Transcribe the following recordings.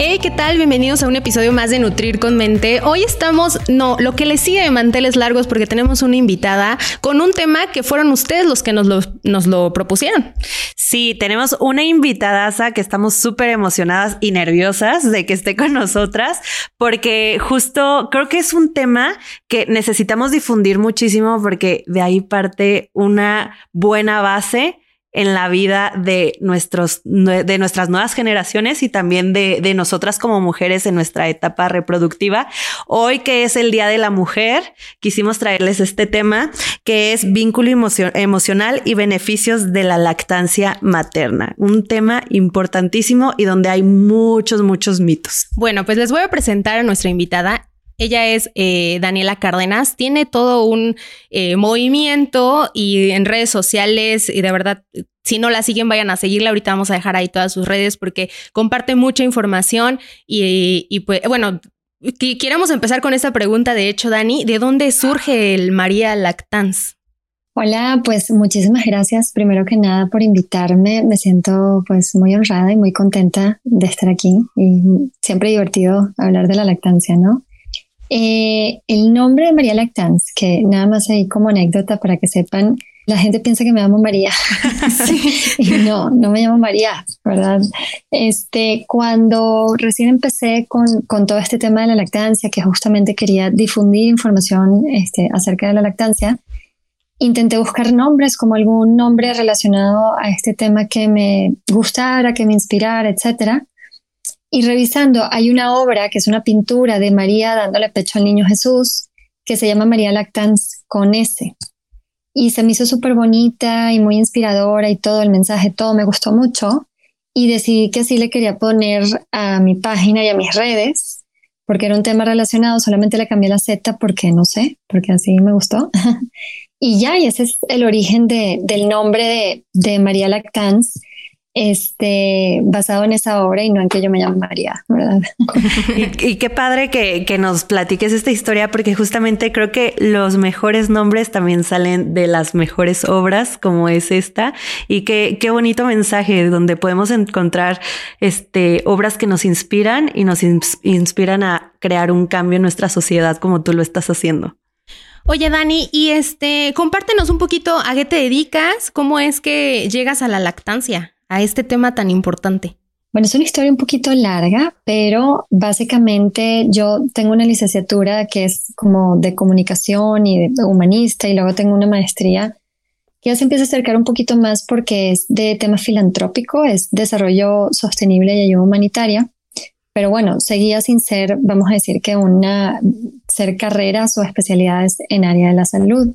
Hey, ¿qué tal? Bienvenidos a un episodio más de Nutrir con Mente. Hoy estamos, no, lo que les sigue de manteles largos porque tenemos una invitada con un tema que fueron ustedes los que nos lo, nos lo propusieron. Sí, tenemos una invitadaza que estamos súper emocionadas y nerviosas de que esté con nosotras porque justo creo que es un tema que necesitamos difundir muchísimo porque de ahí parte una buena base en la vida de, nuestros, de nuestras nuevas generaciones y también de, de, nosotras como mujeres en nuestra etapa reproductiva. Hoy que es el Día de la Mujer, quisimos traerles este tema que es vínculo emocional y beneficios de la lactancia materna. Un tema importantísimo y donde hay muchos, muchos mitos. Bueno, pues les voy a presentar a nuestra invitada. Ella es eh, Daniela Cárdenas, tiene todo un eh, movimiento y en redes sociales y de verdad, si no la siguen, vayan a seguirla. Ahorita vamos a dejar ahí todas sus redes porque comparte mucha información y, pues bueno, queremos empezar con esta pregunta, de hecho, Dani, ¿de dónde surge el María Lactans? Hola, pues muchísimas gracias primero que nada por invitarme. Me siento pues muy honrada y muy contenta de estar aquí y siempre divertido hablar de la lactancia, ¿no? Eh, el nombre de María Lactans, que nada más ahí como anécdota para que sepan, la gente piensa que me llamo María. y no, no me llamo María, ¿verdad? Este, cuando recién empecé con, con, todo este tema de la lactancia, que justamente quería difundir información este, acerca de la lactancia, intenté buscar nombres como algún nombre relacionado a este tema que me gustara, que me inspirara, etcétera. Y revisando, hay una obra que es una pintura de María dándole pecho al niño Jesús, que se llama María Lactans con S. Y se me hizo súper bonita y muy inspiradora y todo el mensaje, todo me gustó mucho. Y decidí que así le quería poner a mi página y a mis redes, porque era un tema relacionado, solamente le cambié la Z porque no sé, porque así me gustó. y ya, y ese es el origen de, del nombre de, de María Lactans este, basado en esa obra y no en que yo me llamo María, ¿verdad? y, qué padre que, que, nos platiques esta historia, porque justamente creo que los mejores nombres también salen de las mejores obras, como es esta, y qué, qué bonito mensaje donde podemos encontrar este, obras que nos inspiran y nos inspiran a crear un cambio en nuestra sociedad como tú lo estás haciendo. Oye, Dani, y este, compártenos un poquito a qué te dedicas, cómo es que llegas a la lactancia a este tema tan importante? Bueno, es una historia un poquito larga, pero básicamente yo tengo una licenciatura que es como de comunicación y de humanista y luego tengo una maestría que ya se empieza a acercar un poquito más porque es de tema filantrópico, es desarrollo sostenible y ayuda humanitaria. Pero bueno, seguía sin ser, vamos a decir que una, ser carreras o especialidades en área de la salud.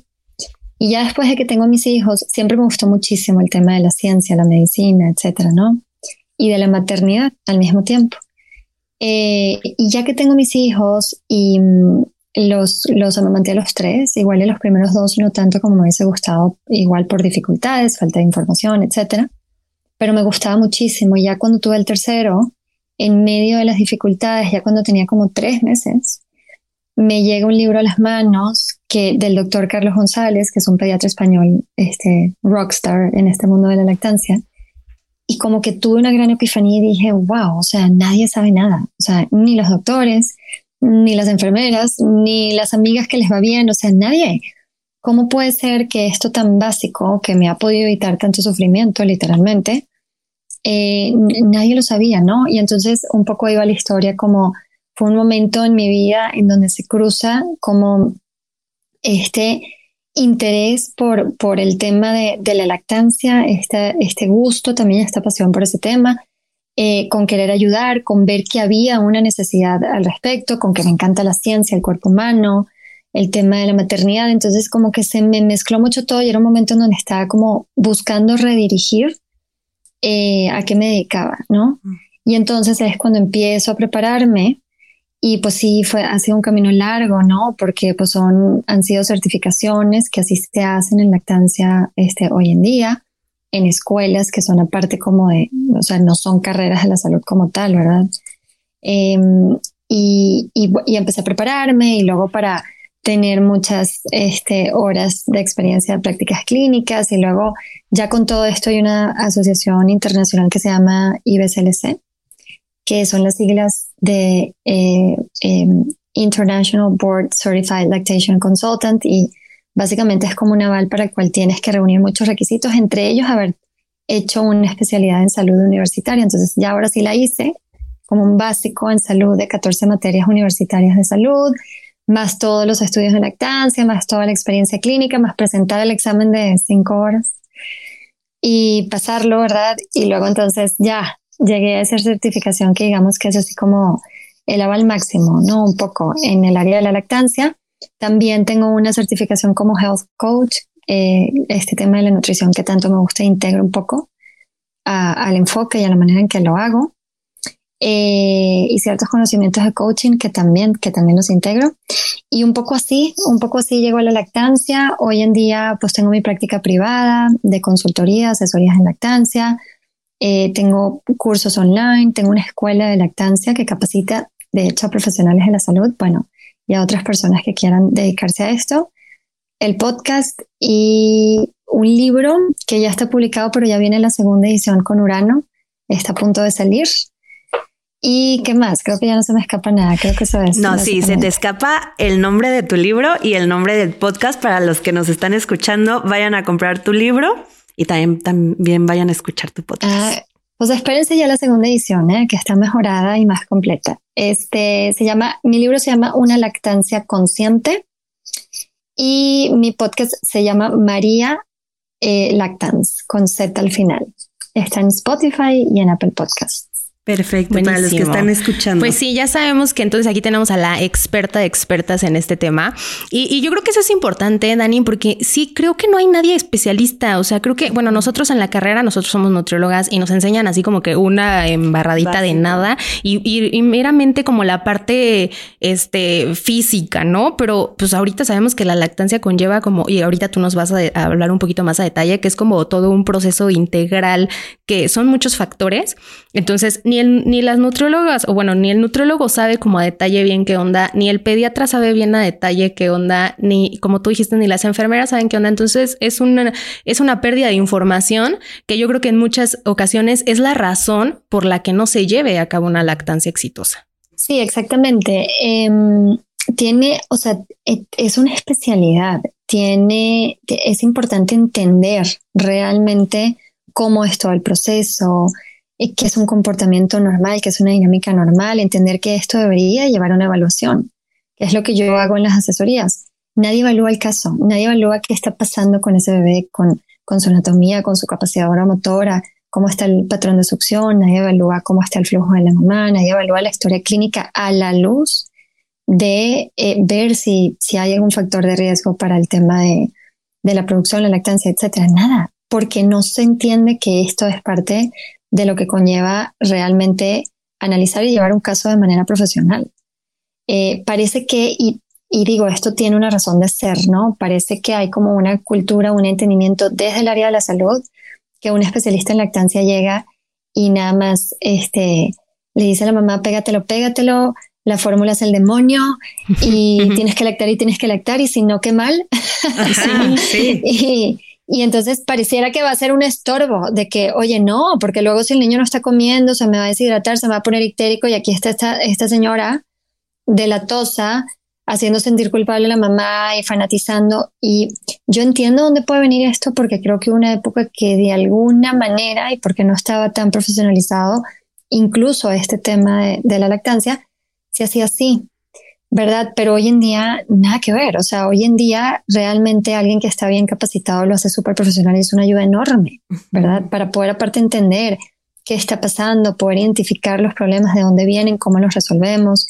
Y ya después de que tengo mis hijos, siempre me gustó muchísimo el tema de la ciencia, la medicina, etcétera, ¿no? Y de la maternidad al mismo tiempo. Eh, y ya que tengo mis hijos y mm, los, los amamanté a los tres, igual en los primeros dos no tanto como me hubiese gustado, igual por dificultades, falta de información, etcétera. Pero me gustaba muchísimo. Y ya cuando tuve el tercero, en medio de las dificultades, ya cuando tenía como tres meses, me llega un libro a las manos que del doctor Carlos González, que es un pediatra español, este rockstar en este mundo de la lactancia. Y como que tuve una gran epifanía y dije, wow, o sea, nadie sabe nada. O sea, ni los doctores, ni las enfermeras, ni las amigas que les va bien, o sea, nadie. ¿Cómo puede ser que esto tan básico, que me ha podido evitar tanto sufrimiento, literalmente, eh, nadie lo sabía, ¿no? Y entonces un poco iba la historia como fue un momento en mi vida en donde se cruza como este interés por, por el tema de, la lactancia, este, este gusto, también esta pasión por ese tema, eh, con querer ayudar, con ver que había una necesidad al respecto, con que me encanta la ciencia, el cuerpo humano, el tema de la maternidad. Entonces como que se me mezcló mucho todo y era un momento en donde estaba como buscando redirigir eh, a qué me dedicaba, ¿no? Mm. Y entonces es cuando empiezo a prepararme y pues sí, fue, ha sido un camino largo, ¿no? Porque pues son, han sido certificaciones que así se hacen en lactancia este, hoy en día en escuelas que son aparte como de, o sea, no son carreras de la salud como tal, ¿verdad? Em, y, y, empecé a prepararme y luego para tener muchas este, horas de experiencia de prácticas clínicas y luego ya con todo esto hay una asociación internacional que se llama IBCLC, que son las siglas de eh, em, International Board Certified Lactation Consultant y Básicamente es como un aval para el cual tienes que reunir muchos requisitos, entre ellos haber hecho una especialidad en salud universitaria. Entonces ya ahora sí la hice como un básico en salud de 14 materias universitarias de salud, más todos los estudios de lactancia, más toda la experiencia clínica, más presentar el examen de cinco horas y pasarlo, ¿verdad? Y luego entonces ya llegué a esa certificación que digamos que es así como el aval máximo, ¿no? Un poco en el área de la lactancia también tengo una certificación como Health Coach. Eh, este tema de la nutrición que tanto me gusta integro un poco al enfoque y a la manera en que lo hago. Eh, y ciertos conocimientos de coaching que también, que también los integro. Y un poco así, un poco así llego a la lactancia. Hoy en día pues tengo mi práctica privada de consultoría, asesorías en lactancia. Eh, tengo cursos online, tengo una escuela de lactancia que capacita, de hecho, a profesionales de la salud. Bueno, y a otras personas que quieran dedicarse a esto. El podcast y un libro que ya está publicado, pero ya viene la segunda edición con Urano. Está a punto de salir. ¿Y qué más? Creo que ya no se me escapa nada. Creo que eso es. No, sí, se te escapa el nombre de tu libro y el nombre del podcast. Para los que nos están escuchando, vayan a comprar tu libro y también, también vayan a escuchar tu podcast. Ah, pues espérense ya la segunda edición, ¿eh? que está mejorada y más completa. Este se llama, mi libro se llama Una lactancia consciente y mi podcast se llama María eh, Lactance con Z al final. Está en Spotify y en Apple Podcasts. Perfecto, para los que están escuchando. Pues sí, ya sabemos que entonces aquí tenemos a la experta de expertas en este tema. Y, yo creo que eso es importante, Dani, porque sí, creo que no hay nadie especialista. O sea, creo que, bueno, nosotros en la carrera, nosotros somos nutriólogas y nos enseñan así como que una embarradita de nada y, y, meramente como la parte este, física, ¿no? Pero pues ahorita sabemos que la lactancia conlleva como, y ahorita tú nos vas a, a hablar un poquito más a detalle, que es como todo un proceso integral, que son muchos factores. Entonces, ni, las nutriólogas, o bueno, ni el nutriólogo sabe como a detalle bien qué onda, ni el pediatra sabe bien a detalle qué onda, ni como tú dijiste, ni las enfermeras saben qué onda. Entonces es una, es una pérdida de información que yo creo que en muchas ocasiones es la razón por la que no se lleve a cabo una lactancia exitosa. Sí, exactamente. Em, tiene, o sea, e, es una especialidad. Tiene, es importante entender realmente cómo es todo el proceso, que es un comportamiento normal, que es una dinámica normal, entender que esto debería llevar a una evaluación, que es lo que yo hago en las asesorías. Nadie evalúa el caso, nadie evalúa qué está pasando con ese bebé, con, con su anatomía, con su capacidad motora, cómo está el patrón de succión, nadie evalúa cómo está el flujo de la mamá, nadie evalúa la historia clínica a la luz de eh, ver si, si hay algún factor de riesgo para el tema de, de la producción, la lactancia, etcétera. Nada, porque no se entiende que esto es parte de lo que conlleva realmente analizar y llevar un caso de manera profesional. Eh, parece que, y, digo, esto tiene una razón de ser, ¿no? Parece que hay como una cultura, un entendimiento desde el área de la salud, que un especialista en lactancia llega y nada más este, le dice a la mamá, pégatelo, pégatelo, la fórmula es el demonio y tienes que lactar y tienes que lactar y si no, qué mal. sí. y, y entonces pareciera que va a ser un estorbo de que, oye, no, porque luego si el niño no está comiendo, se me va a deshidratar, se me va a poner ictérico y aquí está esta, señora de la tosa haciendo sentir culpable a la mamá y fanatizando. Y yo entiendo dónde puede venir esto porque creo que una época que de alguna manera y porque no estaba tan profesionalizado, incluso este tema de, de la lactancia, se hacía así. ¿Verdad? Pero hoy en día nada que ver, o sea, hoy en día realmente alguien que está bien capacitado lo hace súper profesional y es una ayuda enorme, ¿verdad? Para poder aparte entender qué está pasando, poder identificar los problemas de dónde vienen, cómo los resolvemos,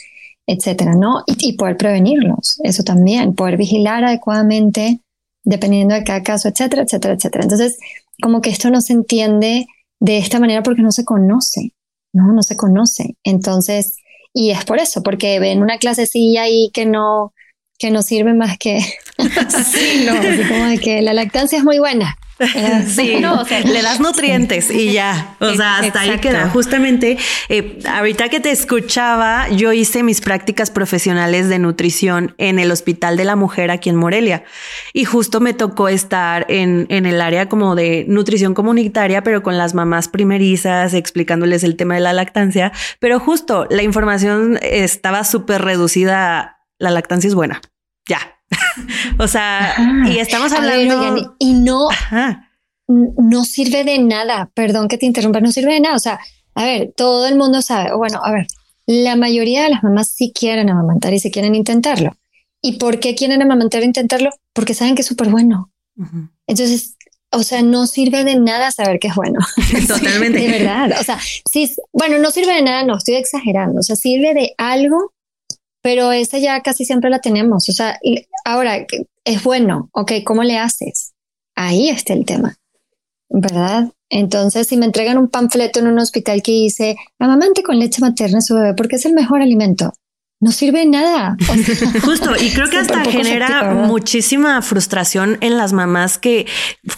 etcétera, ¿no? Y, y poder prevenirlos, eso también, poder vigilar adecuadamente dependiendo de cada caso, etcétera, etcétera, etcétera. Entonces, como que esto no se entiende de esta manera porque no se conoce, ¿no? No se conoce. Entonces, y es por eso, porque ven una clasecilla ahí que no, que no sirve más que, sí, no, así como de que la lactancia es muy buena, Sí, no, o sea, le das nutrientes y ya. O sea, hasta ahí queda. Justamente, eh, ahorita que te escuchaba, yo hice mis prácticas profesionales de nutrición en el Hospital de la Mujer aquí en Morelia. Y justo me tocó estar en, en el área como de nutrición comunitaria, pero con las mamás primerizas, explicándoles el tema de la lactancia. Pero justo la información estaba súper reducida. La lactancia es buena. Ya, o sea, y estamos hablando. y no, no sirve de nada. Perdón que te interrumpa, no sirve de nada. O sea, a ver, todo el mundo sabe. Bueno, a ver, la mayoría de las mamás sí quieren amamantar y sí quieren intentarlo. ¿Y por qué quieren amamantar e intentarlo? Porque saben que es súper bueno. Entonces, o sea, no sirve de nada saber que es bueno. Totalmente. de verdad. O sea, sí, bueno, no sirve de nada, no, estoy exagerando. O sea, sirve de algo pero esa ya casi siempre la tenemos. O sea, ahora es bueno, ok, ¿cómo le haces? Ahí está el tema, ¿verdad? Entonces, si me entregan un panfleto en un hospital que dice, amamante con leche materna a su bebé porque es el mejor alimento, no sirve nada. justo, y creo que hasta genera muchísima frustración en las mamás que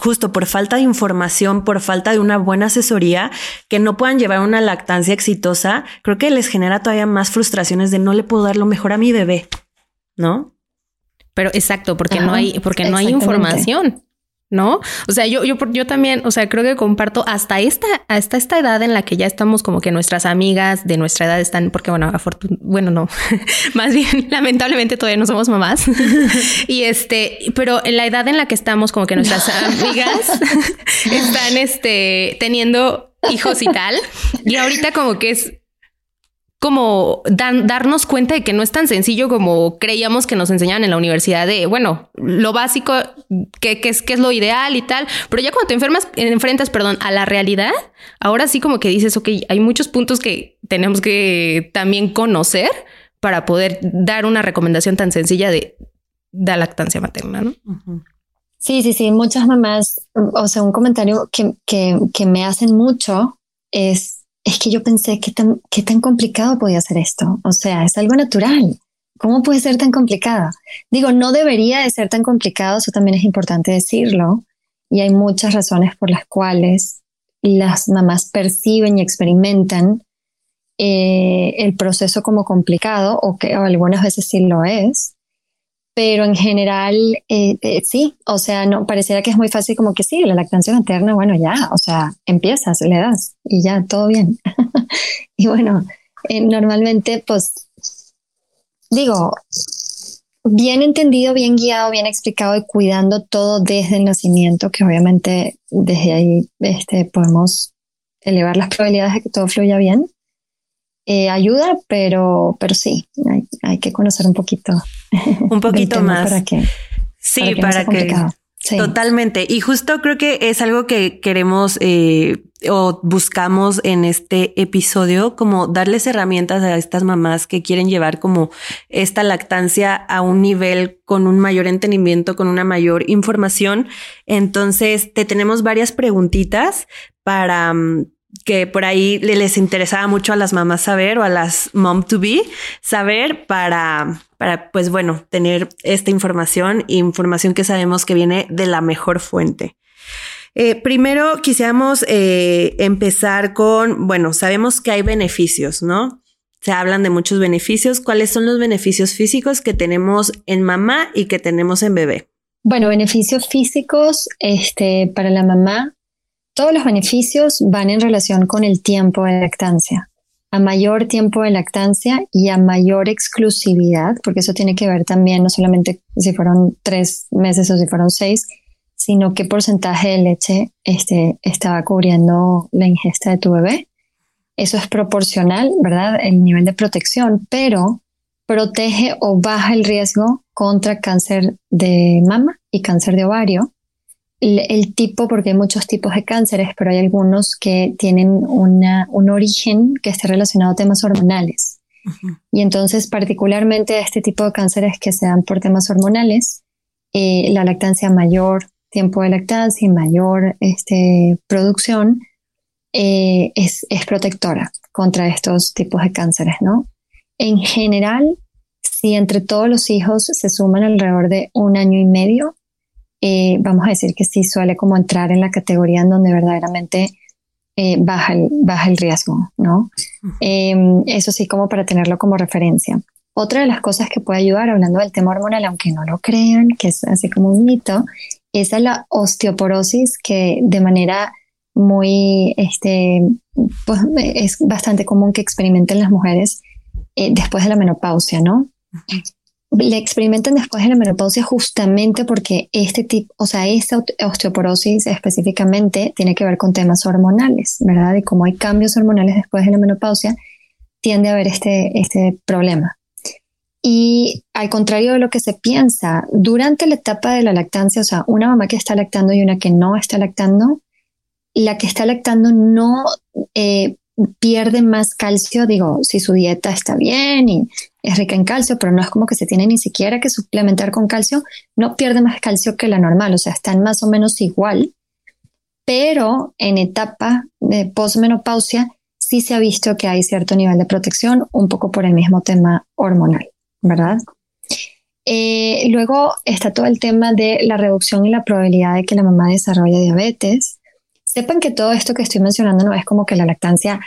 justo por falta de información, por falta de una buena asesoría, que no puedan llevar una lactancia exitosa, creo que les genera todavía más frustraciones de no le puedo dar lo mejor a mi bebé, ¿no? Pero exacto, porque no hay, porque no hay información. ¿no? O sea, yo, yo, yo también, o sea, creo que comparto hasta esta, hasta esta edad en la que ya estamos como que nuestras amigas de nuestra edad están, porque bueno, bueno, no, más bien, lamentablemente todavía no somos mamás. y este, pero en la edad en la que estamos como que nuestras amigas están, este, teniendo hijos y tal. Y ahorita como que es como darnos cuenta de que no es tan sencillo como creíamos que nos enseñaban en la universidad de, bueno, lo básico, que, es, que es lo ideal y tal, pero ya cuando te enfermas, enfrentas, perdón, a la realidad, ahora sí como que dices, ok, hay muchos puntos que tenemos que también conocer para poder dar una recomendación tan sencilla de, de lactancia materna, ¿no? Sí, sí, sí, muchas mamás, o sea, un comentario que, que, que me hacen mucho es es que yo pensé que tan, qué tan complicado podía ser esto. O sea, es algo natural. ¿Cómo puede ser tan complicado? Digo, no debería de ser tan complicado, eso también es importante decirlo. Y hay muchas razones por las cuales las mamás perciben y experimentan eh, el proceso como complicado o que algunas veces sí lo es pero en general eh, eh, sí, o sea, no pareciera que es muy fácil como que sí, la lactancia materna, bueno, ya, o sea, empiezas, le das y ya, todo bien. y bueno, eh, normalmente, pues, digo, bien entendido, bien guiado, bien explicado y cuidando todo desde el nacimiento, que obviamente desde ahí este, podemos elevar las probabilidades de que todo fluya bien. ayuda, pero, pero sí, hay que conocer un poquito un poquito más. Para que, sí, para que, Totalmente. Y justo creo que es algo que queremos eh, o buscamos en este episodio, como darles herramientas a estas mamás que quieren llevar como esta lactancia a un nivel con un mayor entendimiento, con una mayor información. Entonces, te tenemos varias preguntitas para, mm, que por ahí les interesaba mucho a las mamás saber o a las mom to be saber para, para pues bueno, tener esta información, información que sabemos que viene de la mejor fuente. Eh, primero quisiéramos eh, empezar con, bueno, sabemos que hay beneficios, ¿no? Se hablan de muchos beneficios. ¿Cuáles son los beneficios físicos que tenemos en mamá y que tenemos en bebé? Bueno, beneficios físicos este, para la mamá todos los beneficios van en relación con el tiempo de lactancia. A mayor tiempo de lactancia y a mayor exclusividad, porque eso tiene que ver también no solamente si fueron tres meses o si fueron seis, sino qué porcentaje de leche este, estaba cubriendo la ingesta de tu bebé. Eso es proporcional, ¿verdad? El nivel de protección, pero protege o baja el riesgo contra cáncer de mama y cáncer de ovario el, tipo, porque hay muchos tipos de cánceres, pero hay algunos que tienen una, un origen que esté relacionado a temas hormonales. Y entonces, particularmente este tipo de cánceres que se dan por temas hormonales, eh, la lactancia mayor, tiempo de lactancia y mayor este, producción, eh, es, es, protectora contra estos tipos de cánceres, ¿no? En general, si entre todos los hijos se suman alrededor de un año y medio, eh, vamos a decir que sí suele como entrar en la categoría en donde verdaderamente eh, baja, el, baja el riesgo, ¿no? Em, eso sí, como para tenerlo como referencia. Otra de las cosas que puede ayudar, hablando del tema hormonal, aunque no lo crean, que es así como un mito, es la osteoporosis que de manera muy, este, pues es bastante común que experimenten las mujeres eh, después de la menopausia, ¿no? Le experimentan después de la menopausia justamente porque este tipo, o sea, esta osteoporosis específicamente tiene que ver con temas hormonales, ¿verdad? Y como hay cambios hormonales después de la menopausia, tiende a haber este, este problema. Y al contrario de lo que se piensa, durante la etapa de la lactancia, o sea, una mamá que está lactando y una que no está lactando, la que está lactando no eh, pierde más calcio, digo, si su dieta está bien y es rica en calcio, pero no es como que se tiene ni siquiera que suplementar con calcio, no pierde más calcio que la normal, o sea, están más o menos igual, pero en etapa de posmenopausia sí se ha visto que hay cierto nivel de protección, un poco por el mismo tema hormonal, ¿verdad? Eh, luego está todo el tema de la reducción y la probabilidad de que la mamá desarrolle diabetes. Sepan que todo esto que estoy mencionando no es como que la lactancia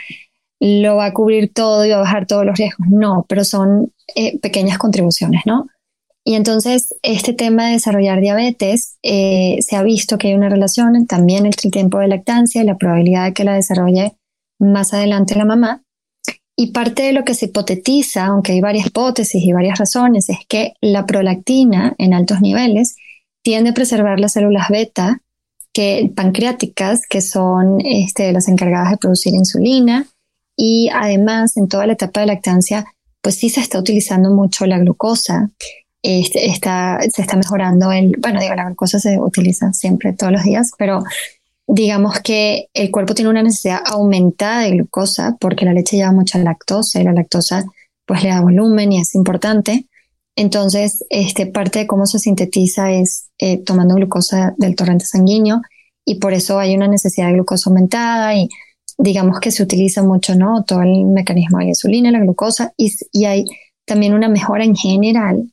lo va a cubrir todo y va a bajar todos los riesgos, no, pero son eh, pequeñas contribuciones, ¿no? Y entonces este tema de desarrollar diabetes, eh, se ha visto que hay una relación también entre el tiempo de lactancia y la probabilidad de que la desarrolle más adelante la mamá. Y parte de lo que se hipotetiza, aunque hay varias hipótesis y varias razones, es que la prolactina en altos niveles tiende a preservar las células beta que, pancreáticas, que son este, las encargadas de producir insulina. Y además, en toda la etapa de lactancia, pues sí se está utilizando mucho la glucosa. Este, está, se está mejorando el, bueno, digo, la glucosa se utiliza siempre, todos los días, pero digamos que el cuerpo tiene una necesidad aumentada de glucosa porque la leche lleva mucha lactosa y la lactosa pues le da volumen y es importante. Entonces, este, parte de cómo se sintetiza es eh, tomando glucosa del torrente sanguíneo y por eso hay una necesidad de glucosa aumentada y digamos que se utiliza mucho, ¿no? Todo el mecanismo de la insulina, la glucosa y, y hay también una mejora en general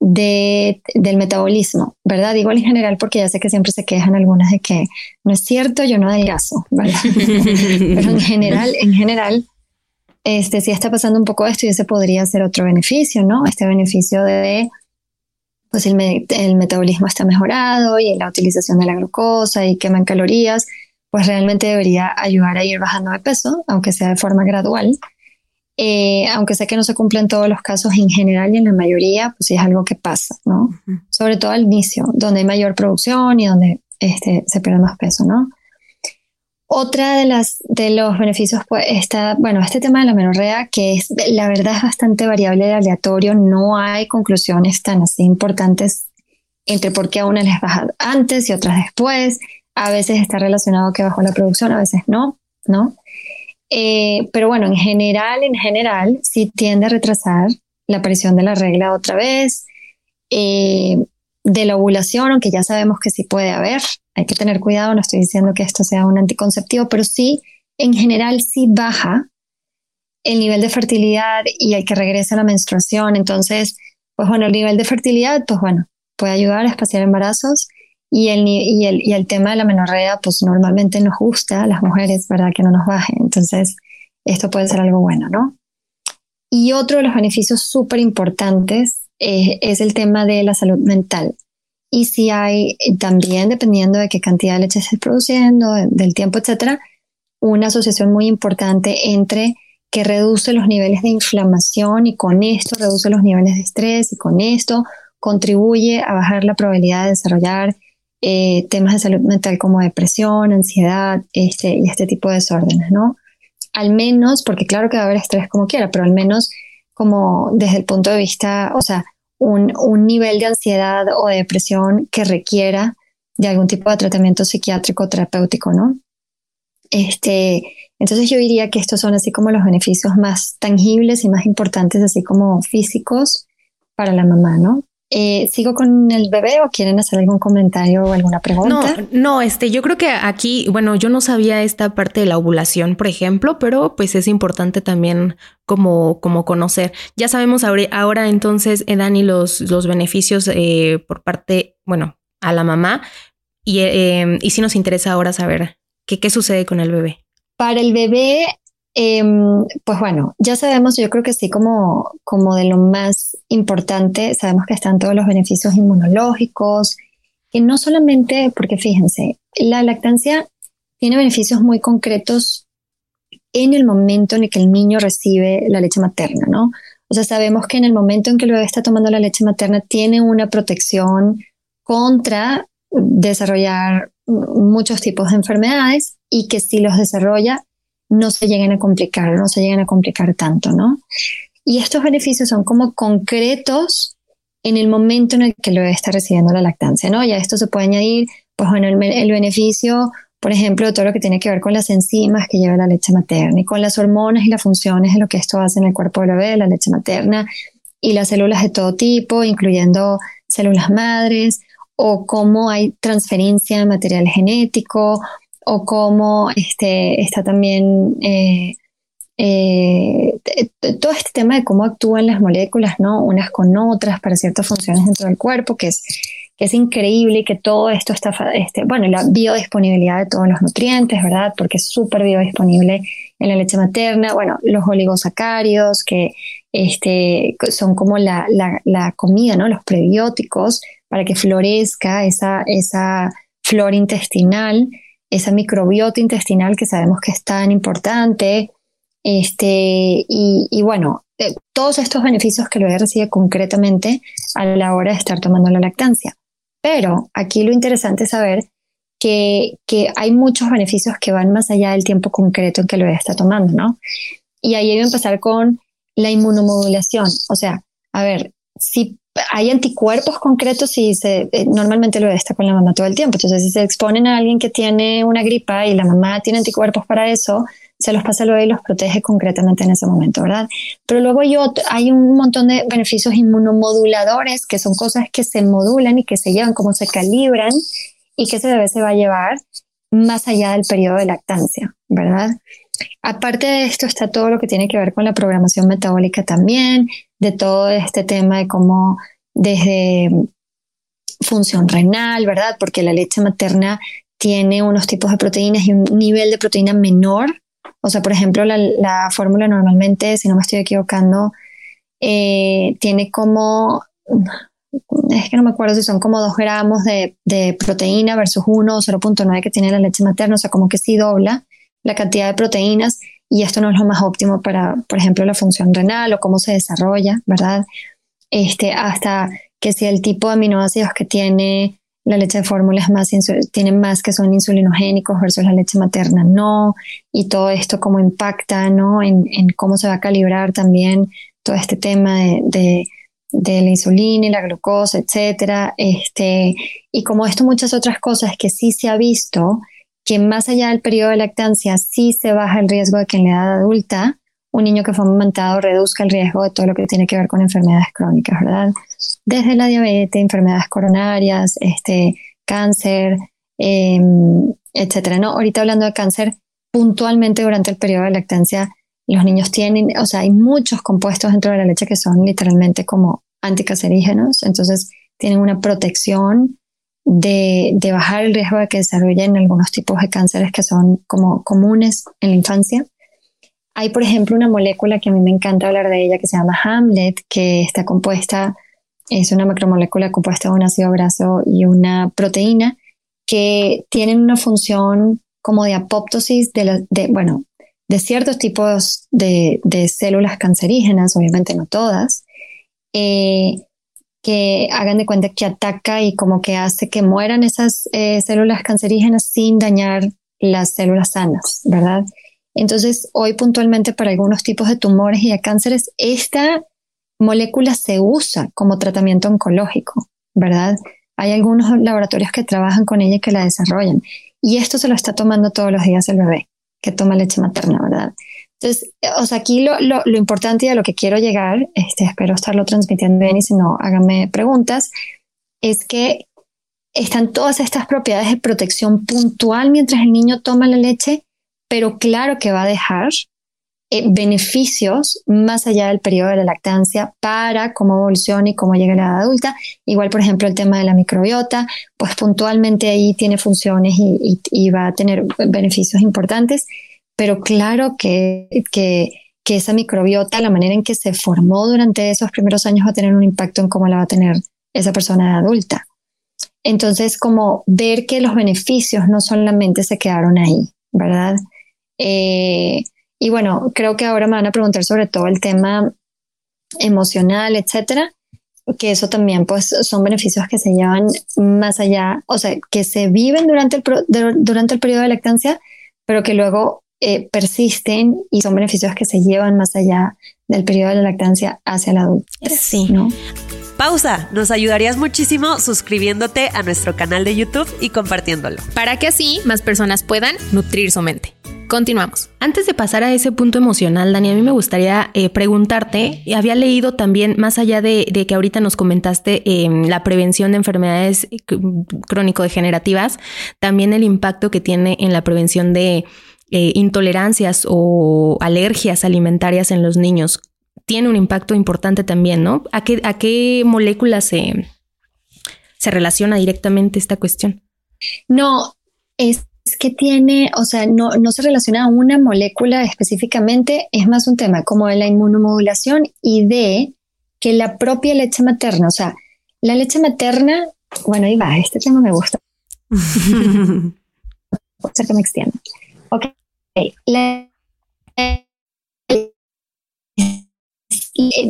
de, del metabolismo, ¿verdad? Digo en general porque ya sé que siempre se quejan algunas de que no es cierto, yo no adelgazo, ¿verdad? Pero en general, en general, este, sí está pasando un poco esto y ese podría ser otro beneficio, ¿no? Este beneficio de, pues el, el metabolismo está mejorado y la utilización de la glucosa y queman calorías, pues realmente debería ayudar a ir bajando de peso, aunque sea de forma gradual. Eh, aunque sé que no se cumplen todos los casos en general y en la mayoría, pues sí es algo que pasa, ¿no? Sobre todo al inicio, donde hay mayor producción y donde este, se pierde más peso, ¿no? Otra de las de los beneficios pues está, bueno, este tema de la menorrea que es la verdad es bastante variable y aleatorio, no hay conclusiones tan así importantes entre por qué a una les baja antes y otras después. A veces está relacionado que bajó la producción, a veces no, ¿no? Eh, pero bueno, en general, en general, sí tiende a retrasar la aparición de la regla otra vez. Eh, de la ovulación, aunque ya sabemos que sí puede haber, hay que tener cuidado, no estoy diciendo que esto sea un anticonceptivo, pero sí, en general sí baja el nivel de fertilidad y hay que regrese a la menstruación. Entonces, pues bueno, el nivel de fertilidad, pues bueno, puede ayudar a espaciar embarazos y el, y el, y el tema de la menorrea, pues normalmente nos gusta a las mujeres, ¿verdad? Que no nos baje. Entonces, esto puede ser algo bueno, ¿no? Y otro de los beneficios súper importantes eh, es el tema de la salud mental. Y si hay también, dependiendo de qué cantidad de leche se esté produciendo, del tiempo, etcétera, una asociación muy importante entre que reduce los niveles de inflamación y con esto reduce los niveles de estrés y con esto contribuye a bajar la probabilidad de desarrollar eh, temas de salud mental como depresión, ansiedad este, y este tipo de desórdenes, ¿no? Al menos, porque claro que va a haber estrés como quiera, pero al menos como desde el punto de vista, o sea, un, nivel de ansiedad o de depresión que requiera de algún tipo de tratamiento psiquiátrico terapéutico, ¿no? Este, entonces yo diría que estos son así como los beneficios más tangibles y más importantes, así como físicos para la mamá, ¿no? Eh, ¿Sigo con el bebé o quieren hacer algún comentario o alguna pregunta? No, no, este, yo creo que aquí, bueno, yo no sabía esta parte de la ovulación, por ejemplo, pero pues es importante también como, como conocer. Ya sabemos ahora, ahora entonces, eh, Dani, los, los beneficios eh, por parte, bueno, a la mamá, y, eh, y sí nos interesa ahora saber qué, qué sucede con el bebé. Para el bebé, Em, pues bueno, ya sabemos, yo creo que sí, como, como de lo más importante, sabemos que están todos los beneficios inmunológicos, y no solamente, porque fíjense, la lactancia tiene beneficios muy concretos en el momento en el que el niño recibe la leche materna, ¿no? O sea, sabemos que en el momento en que el bebé está tomando la leche materna tiene una protección contra desarrollar muchos tipos de enfermedades y que si los desarrolla no se lleguen a complicar, no se lleguen a complicar tanto, ¿no? Y estos beneficios son como concretos en el momento en el que lo está recibiendo la lactancia, ¿no? Ya esto se puede añadir, pues bueno, el, beneficio, por ejemplo, de todo lo que tiene que ver con las enzimas que lleva la leche materna y con las hormonas y las funciones de lo que esto hace en el cuerpo del bebé, la leche materna y las células de todo tipo, incluyendo células madres, o cómo hay transferencia de material genético, o cómo este, está también eh, eh, todo este tema de cómo actúan las moléculas, ¿no? Unas con otras para ciertas funciones dentro del cuerpo, que es, que es increíble que todo esto está, este, bueno, la biodisponibilidad de todos los nutrientes, ¿verdad? Porque es súper biodisponible en la leche materna, bueno, los oligosacáridos, que este, son como la, la, la comida, ¿no? Los prebióticos para que florezca esa, esa flora intestinal esa microbiota intestinal que sabemos que es tan importante. Este, y, bueno, eh, todos estos beneficios que el bebé recibe concretamente a la hora de estar tomando la lactancia. Pero aquí lo interesante es saber que, que, hay muchos beneficios que van más allá del tiempo concreto en que el bebé está tomando, ¿no? Y ahí que empezar con la inmunomodulación. O sea, a ver, si hay anticuerpos concretos y se, eh, normalmente lo está con la mamá todo el tiempo. Entonces, si se exponen a alguien que tiene una gripa y la mamá tiene anticuerpos para eso, se los pasa luego y los protege concretamente en ese momento, ¿verdad? Pero luego hay, hay un montón de beneficios inmunomoduladores, que son cosas que se modulan y que se llevan, como se calibran y que ese bebé se va a llevar más allá del periodo de lactancia, ¿verdad? Aparte de esto está todo lo que tiene que ver con la programación metabólica también, de todo este tema de cómo desde función renal, ¿verdad? Porque la leche materna tiene unos tipos de proteínas y un nivel de proteína menor. O sea, por ejemplo, la, fórmula normalmente, si no me estoy equivocando, eh, tiene como, es que no me acuerdo si son como 2 gramos de, de proteína versus 1 o 0.9 que tiene la leche materna, o sea, como que sí dobla la cantidad de proteínas y esto no es lo más óptimo para, por ejemplo, la función renal o cómo se desarrolla, ¿verdad? Este, hasta que si el tipo de aminoácidos que tiene la leche de fórmula es más, tiene más que son insulinogénicos versus la leche materna no, y todo esto cómo impacta, ¿no? En, en cómo se va a calibrar también todo este tema de, de, de la insulina y la glucosa, etcétera, este, y como esto muchas otras cosas que sí se ha visto que más allá del periodo de lactancia sí se baja el riesgo de que en la edad adulta un niño que fue amamantado reduzca el riesgo de todo lo que tiene que ver con enfermedades crónicas, ¿verdad? Desde la diabetes, enfermedades coronarias, este, cáncer, em, etcétera. No, ahorita hablando de cáncer, puntualmente durante el periodo de lactancia, los niños tienen, o sea, hay muchos compuestos dentro de la leche que son literalmente como anticancerígenos, entonces tienen una protección de, bajar el riesgo de que desarrollen algunos tipos de cánceres que son como comunes en la infancia. Hay, por ejemplo, una molécula que a mí me encanta hablar de ella que se llama Hamlet, que está compuesta, es una macromolécula compuesta de un ácido graso y una proteína que tienen una función como de apoptosis de, de bueno, de ciertos tipos de, de, células cancerígenas, obviamente no todas, eh, que hagan de cuenta que ataca y como que hace que mueran esas eh, células cancerígenas sin dañar las células sanas, ¿verdad? Entonces, hoy puntualmente para algunos tipos de tumores y de cánceres, esta molécula se usa como tratamiento oncológico, ¿verdad? hay algunos laboratorios que trabajan con ella y que la desarrollan. Y esto se lo está tomando todos los días el bebé, que toma leche materna, ¿verdad? Entonces, o sea, aquí lo, lo, lo importante y a lo que quiero llegar, este, espero estarlo transmitiendo bien y si no, háganme preguntas, es que están todas estas propiedades de protección puntual mientras el niño toma la leche, pero claro que va a dejar eh, beneficios más allá del periodo de la lactancia para cómo evoluciona y cómo llega a la edad adulta. Igual, por ejemplo, el tema de la microbiota, pues puntualmente ahí tiene funciones y, va a tener beneficios importantes, pero claro que, que, que esa microbiota, la manera en que se formó durante esos primeros años va a tener un impacto en cómo la va a tener esa persona adulta. Entonces, como ver que los beneficios no solamente se quedaron ahí, ¿verdad? Eh, y bueno, creo que ahora me van a preguntar sobre todo el tema emocional, etcétera, que eso también pues son beneficios que se llevan más allá, o sea, que se viven durante el, durante el periodo de lactancia, pero que luego eh, persisten y son beneficios que se llevan más allá del periodo de la lactancia hacia la adultez. Sí. ¿no? Pausa, nos ayudarías muchísimo suscribiéndote a nuestro canal de YouTube y compartiéndolo. Para que así más personas puedan nutrir su mente. Continuamos. Antes de pasar a ese punto emocional, Dani, a mí me gustaría eh, preguntarte, había leído también, más allá de, que ahorita nos comentaste em, la prevención de enfermedades eh, crónico-degenerativas, también el impacto que tiene en la prevención de eh, intolerancias o alergias alimentarias en los niños. Tiene un impacto importante también, ¿no? ¿A qué, a qué moléculas se, se relaciona directamente esta cuestión? No, es es que tiene, o sea, no, no se relaciona a una molécula específicamente, es más un tema como de la inmunomodulación y de que la propia leche materna, o sea, la leche materna, bueno, ahí va, este tema me gusta. ser que me extienda. Ok,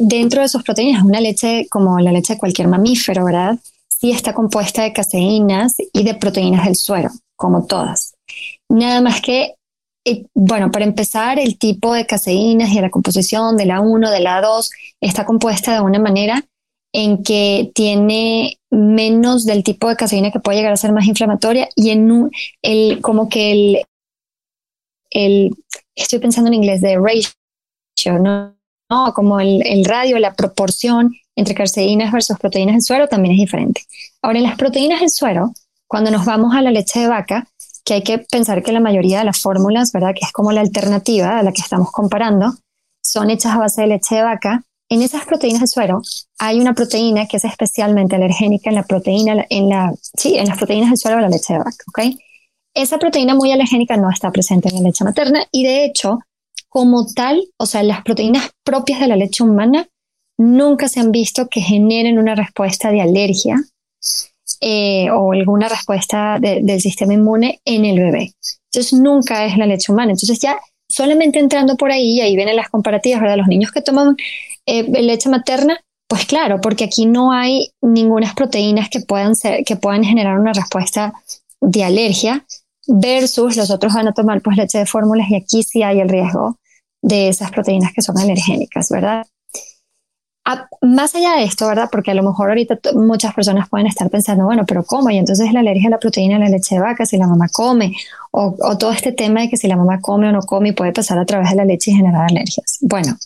dentro de sus proteínas, una leche como la leche de cualquier mamífero, ¿verdad? Sí está compuesta de caseínas y de proteínas del suero como todas. Nada más que, eh, bueno, para empezar, el tipo de caseínas y la composición de la 1, de la 2, está compuesta de una manera en que tiene menos del tipo de caseína que puede llegar a ser más inflamatoria y en un, el, como que el, el, estoy pensando en inglés, de ratio, ¿no? no como el, el radio, la proporción entre caseínas versus proteínas del suero también es diferente. Ahora, en las proteínas del suero, cuando nos vamos a la leche de vaca, que hay que pensar que la mayoría de las fórmulas, ¿verdad? Que es como la alternativa a la que estamos comparando, son hechas a base de leche de vaca. En esas proteínas de suero hay una proteína que es especialmente alergénica en la proteína, en la, sí, en las proteínas del suero de la leche de vaca, ¿ok? Esa proteína muy alergénica no está presente en la leche materna y de hecho, como tal, o sea, las proteínas propias de la leche humana nunca se han visto que generen una respuesta de alergia eh, o alguna respuesta del sistema inmune en el bebé. Entonces nunca es la leche humana. Entonces ya solamente entrando por ahí, ahí vienen las comparativas, ¿verdad? Los niños que toman eh, leche materna, pues claro, porque aquí no hay ninguna proteínas que puedan, ser, que puedan generar una respuesta de alergia versus los otros van a tomar pues leche de fórmulas y aquí sí hay el riesgo de esas proteínas que son alergénicas, ¿verdad? más allá de esto, ¿verdad? Porque a lo mejor ahorita muchas personas pueden estar pensando, bueno, pero ¿cómo? Y entonces la alergia a la proteína de la leche de vaca, si la mamá come, o, o, todo este tema de que si la mamá come o no come y puede pasar a través de la leche y generar alergias. Bueno,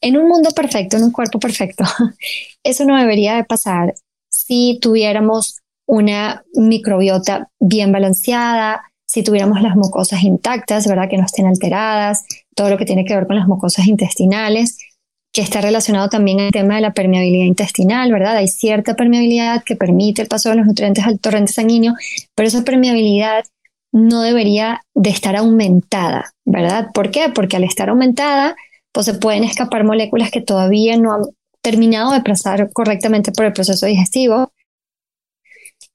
en un mundo perfecto, en un cuerpo perfecto, eso no debería de pasar si tuviéramos una microbiota bien balanceada, si tuviéramos las mucosas intactas, ¿verdad? Que no estén alteradas, todo lo que tiene que ver con las mucosas intestinales que está relacionado también al tema de la permeabilidad intestinal, ¿verdad? Hay cierta permeabilidad que permite el paso de los nutrientes al torrente sanguíneo, pero esa permeabilidad no debería de estar aumentada, ¿verdad? ¿Por qué? Porque al estar aumentada, pues se pueden escapar moléculas que todavía no han terminado de pasar correctamente por el proceso digestivo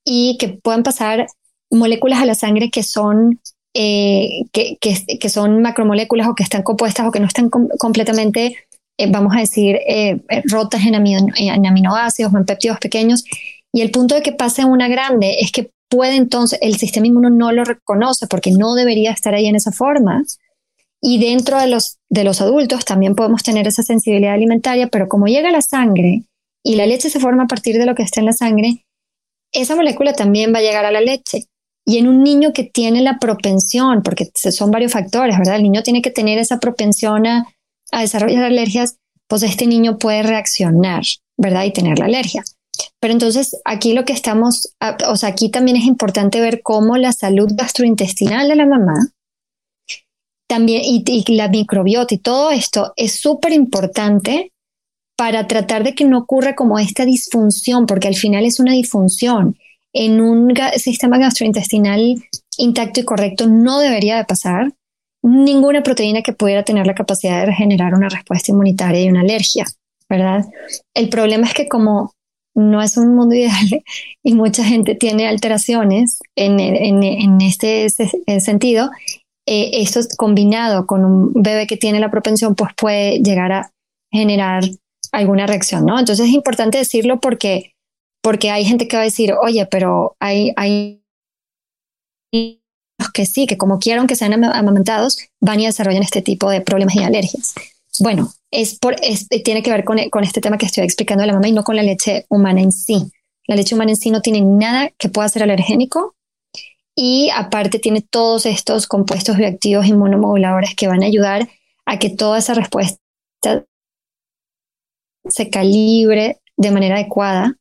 y que puedan pasar moléculas a la sangre que son, eh, que, que, son macromoléculas o que están compuestas o que no están completamente eh, vamos a decir, eh, rotas en, en, aminoácidos o en péptidos pequeños. Y el punto de que pase una grande es que puede entonces, el sistema inmuno no lo reconoce porque no debería estar ahí en esa forma. Y dentro de los, de los adultos también podemos tener esa sensibilidad alimentaria, pero como llega la sangre y la leche se forma a partir de lo que está en la sangre, esa molécula también va a llegar a la leche. Y en un niño que tiene la propensión, porque son varios factores, ¿verdad? El niño tiene que tener esa propensión a, a desarrollar alergias, pues este niño puede reaccionar, ¿verdad? Y tener la alergia. Pero entonces aquí lo que estamos, o sea, aquí también es importante ver cómo la salud gastrointestinal de la mamá, también, y, y la microbiota y todo esto es súper importante para tratar de que no ocurra como esta disfunción, porque al final es una disfunción. En un sistema gastrointestinal intacto y correcto no debería de pasar ninguna proteína que pudiera tener la capacidad de generar una respuesta inmunitaria y una alergia, ¿verdad? El problema es que como no es un mundo ideal y mucha gente tiene alteraciones en, en, este sentido, eh, esto combinado con un bebé que tiene la propensión, pues puede llegar a generar alguna reacción, ¿no? Entonces es importante decirlo porque, porque hay gente que va a decir, oye, pero hay, hay que sí, que como quieran que sean amamantados, van y desarrollan este tipo de problemas y alergias. Bueno, es por, tiene que ver con, con este tema que estoy explicando de la mamá y no con la leche humana en sí. La leche humana en sí no tiene nada que pueda ser alergénico y aparte tiene todos estos compuestos bioactivos inmunomoduladores que van a ayudar a que toda esa respuesta se calibre de manera adecuada.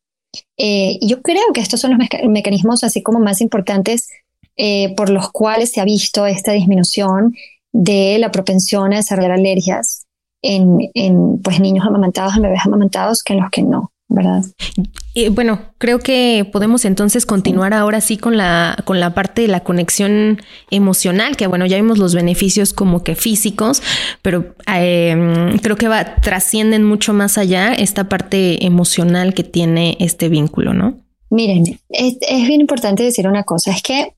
Eh, yo creo que estos son los mecanismos así como más importantes eh, por los cuales se ha visto esta disminución de la propensión a desarrollar alergias en, en pues, niños amamantados, en bebés amamantados, que en los que no. ¿Verdad? Bueno, creo que podemos entonces continuar ahora sí con la, con la parte de la conexión emocional, que bueno, ya vimos los beneficios como que físicos, pero em, creo que va, trascienden mucho más allá esta parte emocional que tiene este vínculo, ¿no? Miren, es, bien importante decir una cosa, es que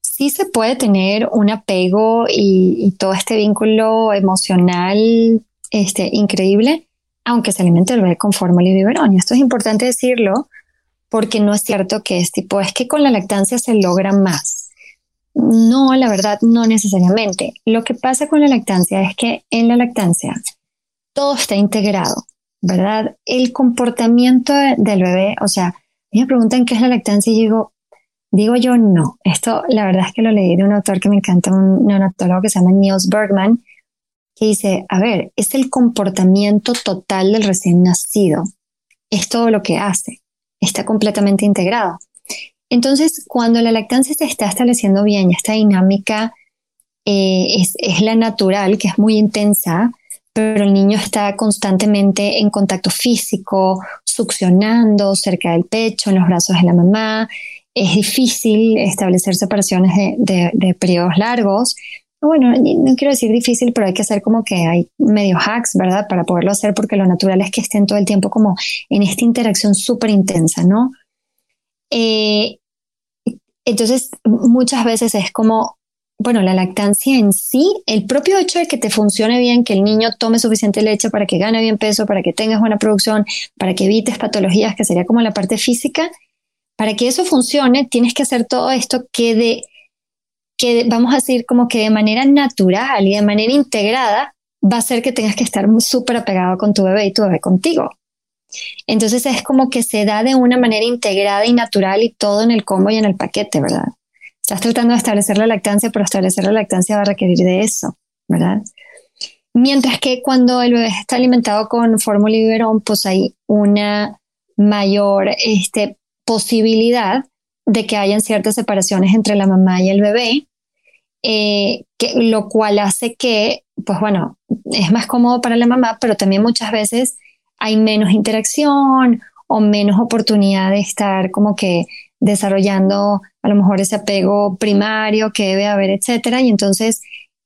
sí se puede tener un apego y, y todo este vínculo emocional este, increíble, aunque se alimente el bebé con fórmula y biberón. Y esto es importante decirlo porque no es cierto que es tipo, es que con la lactancia se logra más. No, la verdad, no necesariamente. Lo que pasa con la lactancia es que en la lactancia todo está integrado, ¿verdad? El comportamiento del bebé, o sea, me preguntan qué es la lactancia y digo, digo yo no. Esto, la verdad es que lo leí de un autor que me encanta, un neonatólogo que se llama Niels Bergman, que dice, a ver, es el comportamiento total del recién nacido, es todo lo que hace, está completamente integrado. Entonces, cuando la lactancia se está estableciendo bien esta dinámica eh, es, es la natural, que es muy intensa, pero el niño está constantemente en contacto físico, succionando cerca del pecho, en los brazos de la mamá. Es difícil establecer separaciones de, de, de periodos largos bueno, no quiero decir difícil, pero hay que hacer como que hay medio hacks, ¿verdad? Para poderlo hacer, porque lo natural es que estén todo el tiempo como en esta interacción súper intensa, ¿no? Eh, entonces, muchas veces es como, bueno, la lactancia en sí, el propio hecho de que te funcione bien, que el niño tome suficiente leche para que gane bien peso, para que tengas buena producción, para que evites patologías, que sería como la parte física, para que eso funcione, tienes que hacer todo esto que de que vamos a decir como que de manera natural y de manera integrada va a ser que tengas que estar súper apegado con tu bebé y tu bebé contigo. Entonces es como que se da de una manera integrada y natural y todo en el combo y en el paquete, ¿verdad? Estás tratando de establecer la lactancia, pero establecer la lactancia va a requerir de eso, ¿verdad? Mientras que cuando el bebé está alimentado con fórmula y biberón, pues hay una mayor este, posibilidad de que hayan ciertas separaciones entre la mamá y el bebé, eh, que, lo cual hace que, pues bueno, es más cómodo para la mamá, pero también muchas veces hay menos interacción o menos oportunidad de estar como que desarrollando a lo mejor ese apego primario que debe haber, etcétera. Y entonces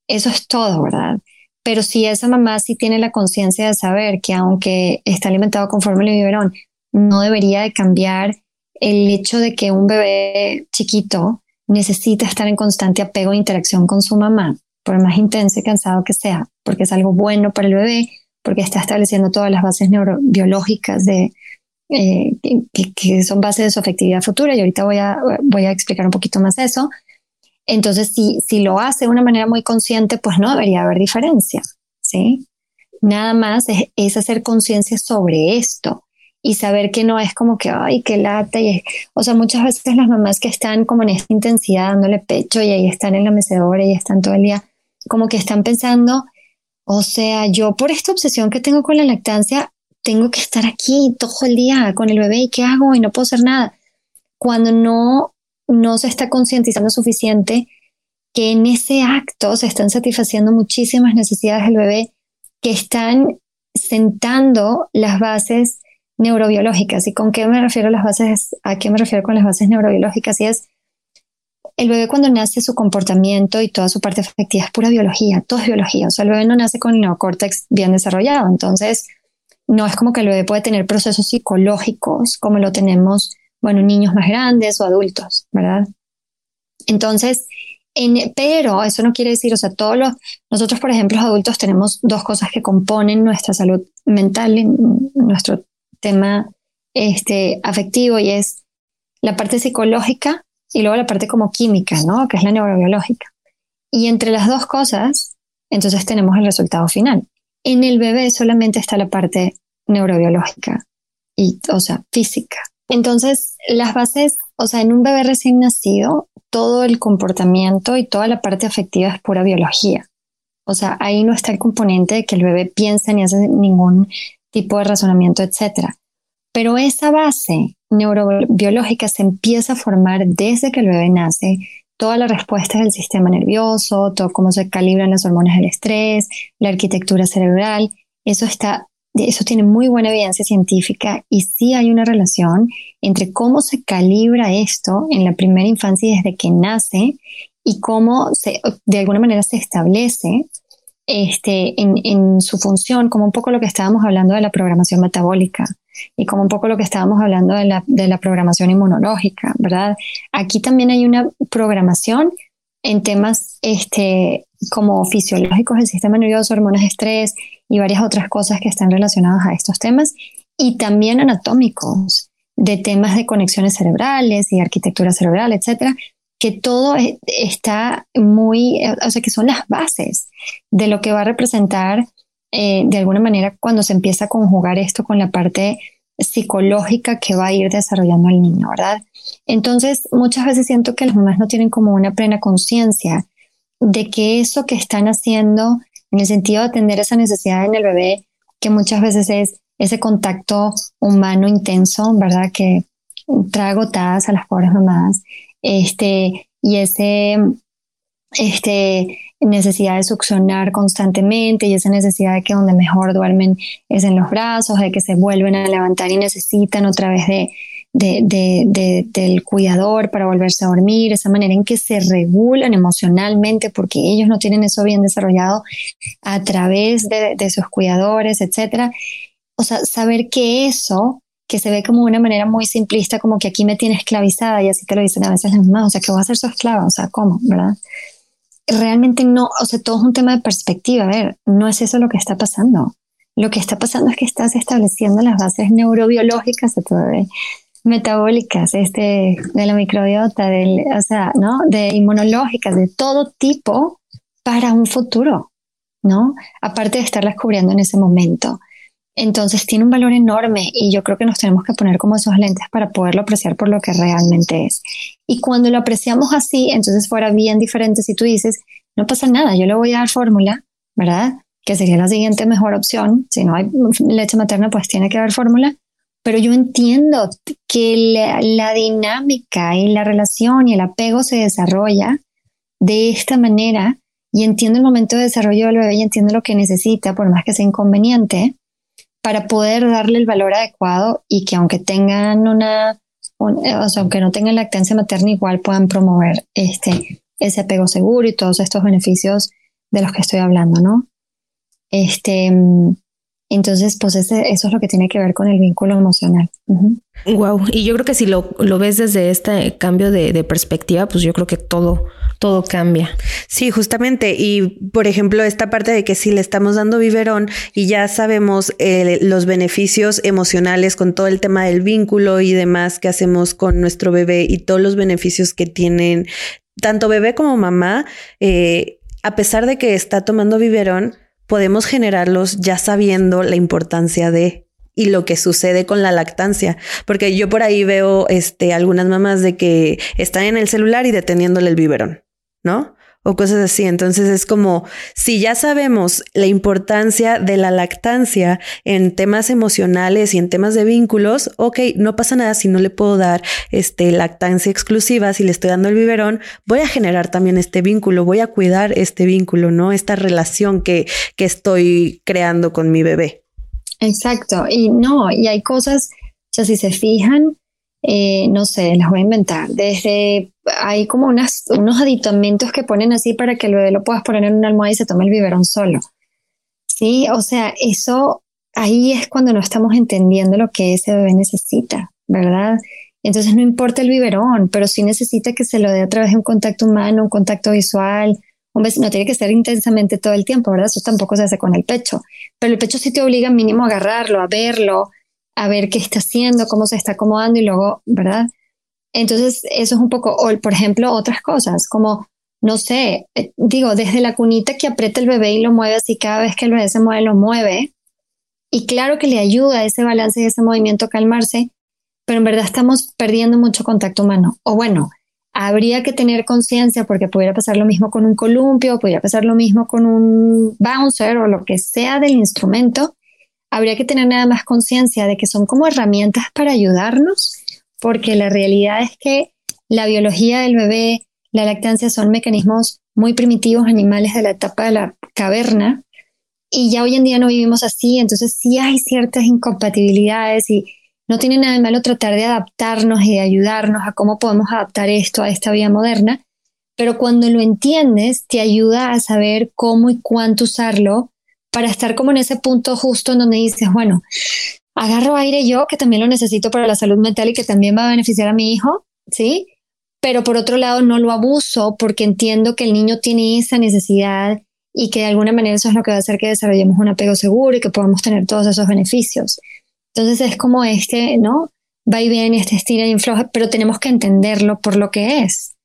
eso es todo, ¿verdad? Pero si esa mamá sí tiene la conciencia de saber que aunque está alimentado con fórmula y biberón, no debería de cambiar el hecho de que un bebé chiquito necesita estar en constante apego e interacción con su mamá, por más intenso y cansado que sea, porque es algo bueno para el bebé, porque está estableciendo todas las bases neurobiológicas de, eh, que, son bases de su afectividad futura, y ahorita voy a, voy a explicar un poquito más eso. Entonces, si, si lo hace de una manera muy consciente, pues no debería haber diferencia, ¿sí? Nada más es hacer conciencia sobre esto y saber que no es como que, ay, qué lata. Y o sea, muchas veces las mamás que están como en esta intensidad dándole pecho y ahí están en la mecedora y están todo el día, como que están pensando, o sea, yo por esta obsesión que tengo con la lactancia, tengo que estar aquí todo el día con el bebé y qué hago y no puedo hacer nada. Cuando no, no se está concientizando suficiente que en ese acto se están satisfaciendo muchísimas necesidades del bebé que están sentando las bases neurobiológicas. ¿Y con qué me refiero las bases? ¿A qué me refiero con las bases neurobiológicas? Y es el bebé cuando nace su comportamiento y toda su parte afectiva es pura biología, todo es biología. O sea, el bebé no nace con el neocórtex bien desarrollado. Entonces, no es como que el bebé puede tener procesos psicológicos como lo tenemos, bueno, niños más grandes o adultos, ¿verdad? Entonces, pero eso no quiere decir, o sea, todos los, nosotros, por ejemplo, los adultos tenemos dos cosas que componen nuestra salud mental, nuestro tema este, afectivo, y es la parte psicológica y luego la parte como química, ¿no? Que es la neurobiológica. Y entre las dos cosas, entonces tenemos el resultado final. En el bebé solamente está la parte neurobiológica, y, o sea, física. Entonces, las bases, o sea, en un bebé recién nacido, todo el comportamiento y toda la parte afectiva es pura biología. O sea, ahí no está el componente de que el bebé piensa ni hace ningún tipo de razonamiento, etc. Pero esa base neurobiológica se empieza a formar desde que el bebé nace. Toda la respuesta del sistema nervioso, todo cómo se calibran las hormonas del estrés, la arquitectura cerebral, eso está eso tiene muy buena evidencia científica y sí hay una relación entre cómo se calibra esto en la primera infancia desde que nace y cómo se, de alguna manera se establece este, en, su función, como un poco lo que estábamos hablando de la programación metabólica y como un poco lo que estábamos hablando de la, de la programación inmunológica, ¿verdad? Aquí también hay una programación en temas este, como fisiológicos del sistema nervioso, hormonas de estrés y varias otras cosas que están relacionadas a estos temas, y también anatómicos, de temas de conexiones cerebrales y arquitectura cerebral, etcétera, que todo está muy, o sea, que son las bases de lo que va a representar eh, de alguna manera cuando se empieza a conjugar esto con la parte psicológica que va a ir desarrollando el niño, ¿verdad? Entonces, muchas veces siento que las mamás no tienen como una plena conciencia de que eso que están haciendo en el sentido de atender esa necesidad en el bebé, que muchas veces es ese contacto humano intenso, ¿verdad? Que trae gotadas a las pobres mamás, este, y ese, este, necesidad de succionar constantemente y esa necesidad de que donde mejor duermen es en los brazos, de que se vuelven a levantar y necesitan otra vez de, del cuidador para volverse a dormir, esa manera en que se regulan emocionalmente porque ellos no tienen eso bien desarrollado a través de, sus cuidadores, etcétera. O sea, saber que eso que se ve como una manera muy simplista, como que aquí me tiene esclavizada y así te lo dicen a veces las mamás, o sea, que voy a ser su esclava, o sea, ¿cómo? ¿Verdad? Realmente no, o sea, todo es un tema de perspectiva, a ver, no es eso lo que está pasando. Lo que está pasando es que estás estableciendo las bases neurobiológicas de tu bebé metabólicas, este, de la microbiota, del, o sea, ¿no? De inmunológicas, de todo tipo para un futuro, ¿no? Aparte de estarlas cubriendo en ese momento. Entonces tiene un valor enorme y yo creo que nos tenemos que poner como esos lentes para poderlo apreciar por lo que realmente es. Y cuando lo apreciamos así, entonces fuera bien diferente si tú dices, no pasa nada, yo le voy a dar fórmula, ¿verdad? Que sería la siguiente mejor opción. Si no hay leche materna, pues tiene que haber fórmula pero yo entiendo que la, dinámica y la relación y el apego se desarrolla de esta manera y entiendo el momento de desarrollo del bebé y entiendo lo que necesita, por más que sea inconveniente, para poder darle el valor adecuado y que aunque tengan una, o sea, aunque no tengan lactancia materna, igual puedan promover este, ese apego seguro y todos estos beneficios de los que estoy hablando, ¿no? Este, entonces, pues eso es lo que tiene que ver con el vínculo emocional. Wow. Y yo creo que si lo, lo ves desde este cambio de, perspectiva, pues yo creo que todo, todo cambia. Sí, justamente. Y por ejemplo, esta parte de que si le estamos dando biberón y ya sabemos eh, los beneficios emocionales con todo el tema del vínculo y demás que hacemos con nuestro bebé y todos los beneficios que tienen tanto bebé como mamá, eh, a pesar de que está tomando biberón, podemos generarlos ya sabiendo la importancia de y lo que sucede con la lactancia, porque yo por ahí veo este algunas mamás de que están en el celular y deteniéndole el biberón, ¿no? O cosas así. Entonces es como si ya sabemos la importancia de la lactancia en temas emocionales y en temas de vínculos, ok, no pasa nada si no le puedo dar este lactancia exclusiva, si le estoy dando el biberón, voy a generar también este vínculo, voy a cuidar este vínculo, ¿no? Esta relación que, que estoy creando con mi bebé. Exacto. Y no, y hay cosas, o sea, si se fijan, eh, no sé, las voy a inventar. Desde hay como unas, unos aditamentos que ponen así para que el bebé lo puedas poner en una almohada y se tome el biberón solo. Sí, o sea, eso ahí es cuando no estamos entendiendo lo que ese bebé necesita, ¿verdad? Entonces no importa el biberón, pero sí necesita que se lo dé a través de un contacto humano, un contacto visual. Un no tiene que ser intensamente todo el tiempo, ¿verdad? Eso tampoco se hace con el pecho. Pero el pecho sí te obliga mínimo a agarrarlo, a verlo, a ver qué está haciendo, cómo se está acomodando y luego, ¿verdad? Entonces, eso es un poco, o por ejemplo, otras cosas, como, no sé, eh, digo, desde la cunita que aprieta el bebé y lo mueve así, cada vez que el bebé se mueve, lo mueve. Y claro que le ayuda ese balance y ese movimiento a calmarse, pero en verdad estamos perdiendo mucho contacto humano. O bueno, habría que tener conciencia porque pudiera pasar lo mismo con un columpio, pudiera pasar lo mismo con un bouncer o lo que sea del instrumento, habría que tener nada más conciencia de que son como herramientas para ayudarnos, porque la realidad es que la biología del bebé, la lactancia son mecanismos muy primitivos animales de la etapa de la caverna y ya hoy en día no vivimos así, entonces sí hay ciertas incompatibilidades y no tiene nada de malo tratar de adaptarnos y de ayudarnos a cómo podemos adaptar esto a esta vida moderna, pero cuando lo entiendes te ayuda a saber cómo y cuánto usarlo para estar como en ese punto justo en donde dices, bueno, agarro aire yo, que también lo necesito para la salud mental y que también va a beneficiar a mi hijo, ¿sí? Pero por otro lado, no lo abuso porque entiendo que el niño tiene esa necesidad y que de alguna manera eso es lo que va a hacer que desarrollemos un apego seguro y que podamos tener todos esos beneficios. Entonces es como este, ¿no? Va y viene, este estira y infloja, pero tenemos que entenderlo por lo que es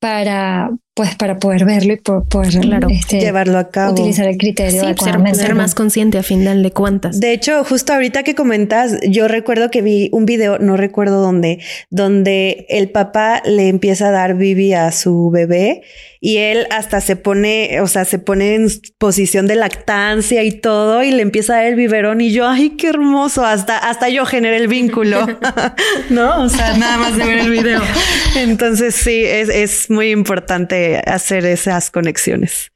para, pues para poder verlo y poder este, llevarlo a cabo. Utilizar el criterio. Sí, ser, más consciente a final de cuentas. De hecho, justo ahorita que comentas, yo recuerdo que vi un video, no recuerdo dónde, donde el papá le empieza a dar bibi a su bebé y él hasta se pone, o sea, se pone en posición de lactancia y todo y le empieza a dar el biberón y yo, ay, qué hermoso, hasta, hasta yo generé el vínculo, ¿no? O sea, nada más de ver el video. Entonces sí, es, es muy importante hacer esas conexiones.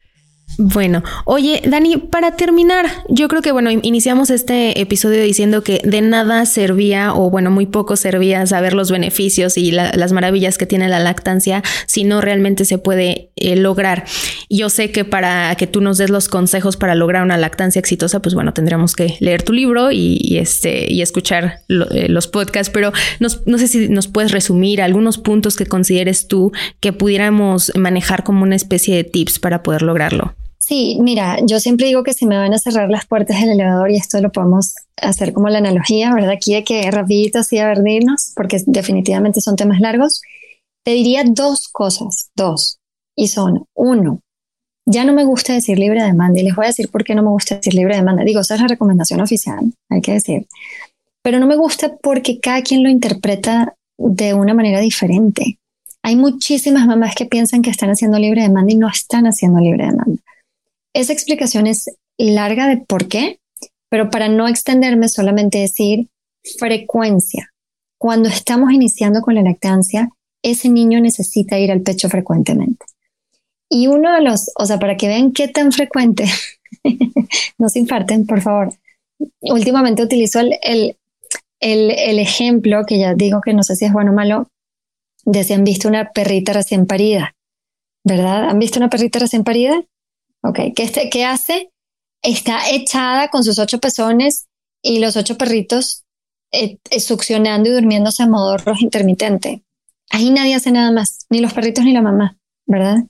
Bueno, oye, Dani, para terminar, yo creo que, bueno, iniciamos este episodio diciendo que de nada servía, o bueno, muy poco servía saber los beneficios y las maravillas que tiene la lactancia si no realmente se puede eh, lograr. Yo sé que para que tú nos des los consejos para lograr una lactancia exitosa, pues bueno, tendríamos que leer tu libro y, este, y escuchar eh, los podcasts, pero no sé si nos puedes resumir algunos puntos que consideres tú que pudiéramos manejar como una especie de tips para poder lograrlo. Sí, mira, yo siempre digo que si me van a cerrar las puertas del elevador, y esto lo podemos hacer como la analogía, ¿verdad? Aquí de que rapidito así a verdirnos, porque definitivamente son temas largos, te diría dos cosas, dos, y son, uno, ya no me gusta decir libre demanda, y les voy a decir por qué no me gusta decir libre demanda. Digo, esa es la recomendación oficial, hay que decir, pero no me gusta porque cada quien lo interpreta de una manera diferente. Hay muchísimas mamás que piensan que están haciendo libre demanda y no están haciendo libre demanda. Esa explicación es larga de por qué, pero para no extenderme solamente decir frecuencia. Cuando estamos iniciando con la lactancia, ese niño necesita ir al pecho frecuentemente. Y uno de los, o sea, para que vean qué tan frecuente, no se infarten, por favor. Últimamente utilizo el, el, el, ejemplo, que ya digo que no sé si es bueno o malo, de si han visto una perrita recién parida, ¿verdad? ¿Han visto una perrita recién parida? Ok, ¿qué, este, ¿qué hace? Está echada con sus ocho pezones y los ocho perritos eh, eh, succionando y durmiéndose a modo rojo intermitente. Ahí nadie hace nada más, ni los perritos ni la mamá, ¿verdad?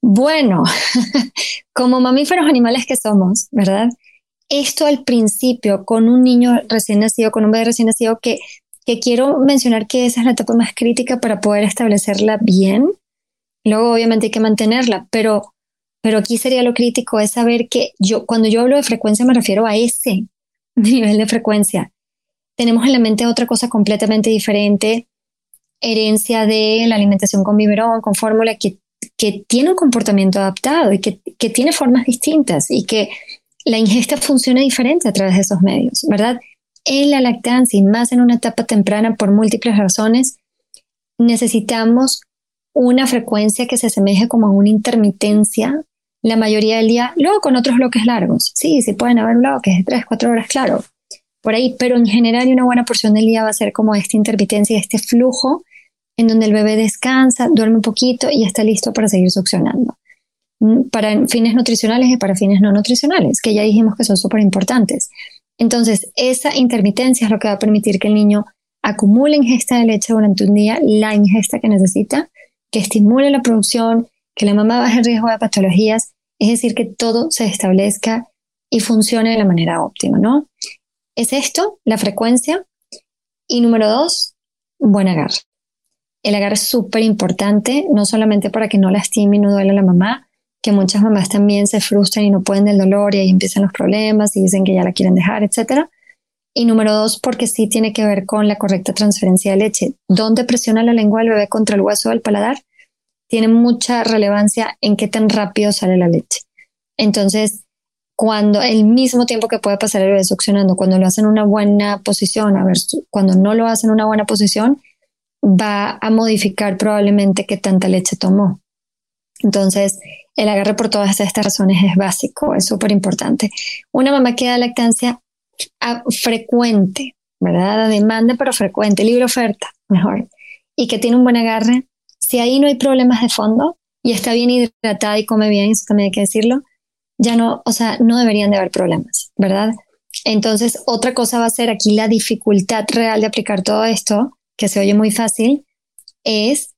Bueno, como mamíferos animales que somos, ¿verdad? Esto al principio, con un niño recién nacido, con un bebé recién nacido, que, que quiero mencionar que esa es la etapa más crítica para poder establecerla bien. Luego, obviamente, hay que mantenerla, pero pero aquí sería lo crítico, es saber que yo, cuando yo hablo de frecuencia me refiero a ese, nivel de frecuencia. Tenemos en la mente otra cosa completamente diferente, herencia de la alimentación con biberón, con fórmula, que, que tiene un comportamiento adaptado y que, que tiene formas distintas y que la ingesta funciona diferente a través de esos medios, ¿verdad? En la lactancia y más en una etapa temprana por múltiples razones, necesitamos una frecuencia que se asemeje como a una intermitencia la mayoría del día, luego con otros bloques largos. Sí, sí pueden haber bloques de 3, 4 horas, claro, por ahí, pero en general una buena porción del día va a ser como esta intermitencia, este flujo en donde el bebé descansa, duerme un poquito y está listo para seguir succionando. Mm, para fines nutricionales y para fines no nutricionales, que ya dijimos que son súper importantes. Entonces, esa intermitencia es lo que va a permitir que el niño acumule ingesta de leche durante un día, la ingesta que necesita, que estimule la producción, que la mamá baje el riesgo de patologías es decir, que todo se establezca y funcione de la manera óptima, ¿no? Es esto, la frecuencia. Y número dos, buen agarre. El agarre es súper importante, no solamente para que no lastime y no duele a la mamá, que muchas mamás también se frustran y no pueden del dolor y ahí empiezan los problemas y dicen que ya la quieren dejar, etc. Y número dos, porque sí tiene que ver con la correcta transferencia de leche. ¿Dónde presiona la lengua del bebé contra el hueso del paladar? Tiene mucha relevancia en qué tan rápido sale la leche. Entonces, cuando el mismo tiempo que puede pasar el bebé succionando, cuando lo hace en una buena posición, a ver, cuando no lo hace en una buena posición, va a modificar probablemente qué tanta leche tomó. Entonces, el agarre por todas estas razones es básico, es súper importante. Una mamá que da lactancia frecuente, ¿verdad? demanda, pero frecuente, libre oferta, mejor, y que tiene un buen agarre, si ahí no hay problemas de fondo y está bien hidratada y come bien, eso también hay que decirlo, ya no, o sea, no deberían de haber problemas, ¿verdad? Entonces, otra cosa va a ser aquí la dificultad real de aplicar todo esto, que se oye muy fácil, es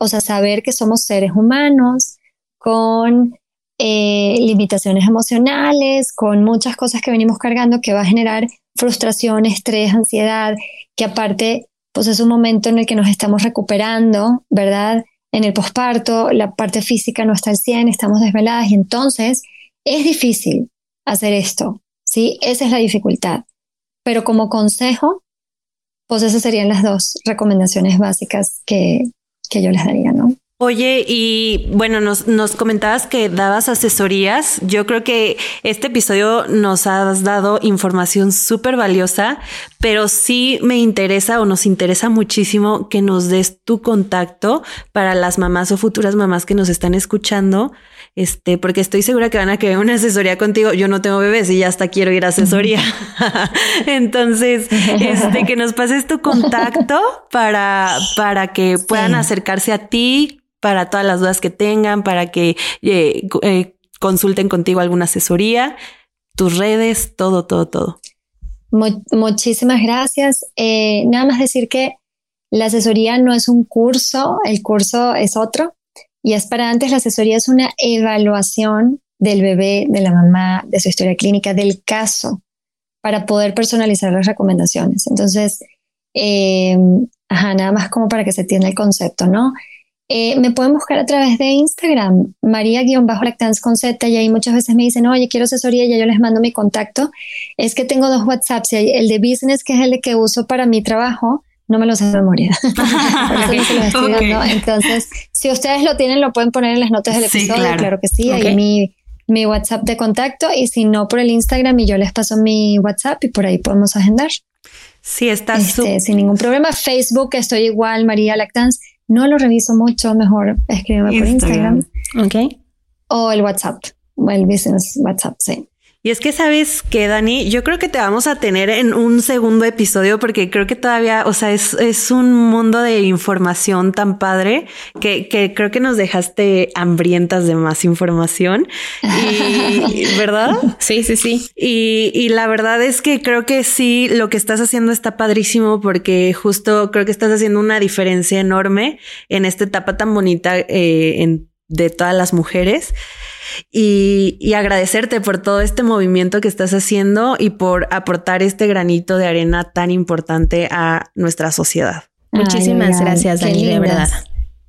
o sea, saber que somos seres humanos con eh, limitaciones emocionales, con muchas cosas que venimos cargando que va a generar frustración, estrés, ansiedad, que aparte pues es un momento en el que nos estamos recuperando, ¿verdad? En el posparto, la parte física no está al 100, estamos desveladas y entonces es difícil hacer esto, ¿sí? Esa es la dificultad. Pero como consejo, pues esas serían las dos recomendaciones básicas que, que yo les daría. Oye, y bueno, nos, nos comentabas que dabas asesorías. Yo creo que este episodio nos has dado información súper valiosa, pero sí me interesa o nos interesa muchísimo que nos des tu contacto para las mamás o futuras mamás que nos están escuchando. Este, porque estoy segura que van a querer una asesoría contigo. Yo no tengo bebés y ya hasta quiero ir a asesoría. Entonces, este, que nos pases tu contacto para, para que puedan acercarse a ti para todas las dudas que tengan, para que eh, eh, consulten contigo alguna asesoría, tus redes, todo, todo, todo. muchísimas gracias. Eh, nada más decir que la asesoría no es un curso, el curso es otro y es para antes, la asesoría es una evaluación del bebé, de la mamá, de su historia clínica, del caso, para poder personalizar las recomendaciones. Entonces, ajá, nada más como para que se entienda el concepto, ¿no? Eh, me pueden buscar a través de Instagram, María-Lactance con Z, y ahí muchas veces me dicen, oye, quiero asesoría, ya yo les mando mi contacto. Es que tengo dos WhatsApps, el de business, que es el que uso para mi trabajo, no me lo sé de memoria. Entonces, si ustedes lo tienen, lo pueden poner en las notas del episodio, claro. que sí, ahí mi, mi WhatsApp de contacto, y si no, por el Instagram, y yo les paso mi WhatsApp y por ahí podemos agendar. Sí, está este, sin ningún problema. Facebook, estoy igual, María Lactance no lo reviso mucho, mejor escríbeme por Instagram. Ok. O el WhatsApp, o el business WhatsApp, sí. Y es que sabes que, Dani, yo creo que te vamos a tener en un segundo episodio porque creo que todavía, o sea, es, es un mundo de información tan padre que, que, creo que nos dejaste hambrientas de más información. Y, ¿verdad? Sí, sí, sí. Y, y la verdad es que creo que sí, lo que estás haciendo está padrísimo porque justo creo que estás haciendo una diferencia enorme en esta etapa tan bonita eh, en, de todas las mujeres y, agradecerte por todo este movimiento que estás haciendo y por aportar este granito de arena tan importante a nuestra sociedad. Muchísimas gracias, Dani, de verdad.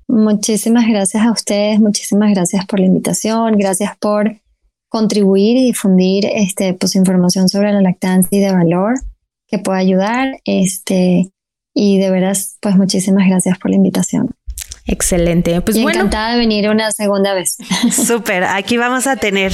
Muchísimas gracias a ustedes, muchísimas gracias por la invitación, gracias por contribuir y difundir este, pues, información sobre la lactancia y de valor que pueda ayudar. Este, y de veras, pues muchísimas gracias por la invitación. Excelente. Pues y encantada de venir una segunda vez. Súper. Aquí vamos a tener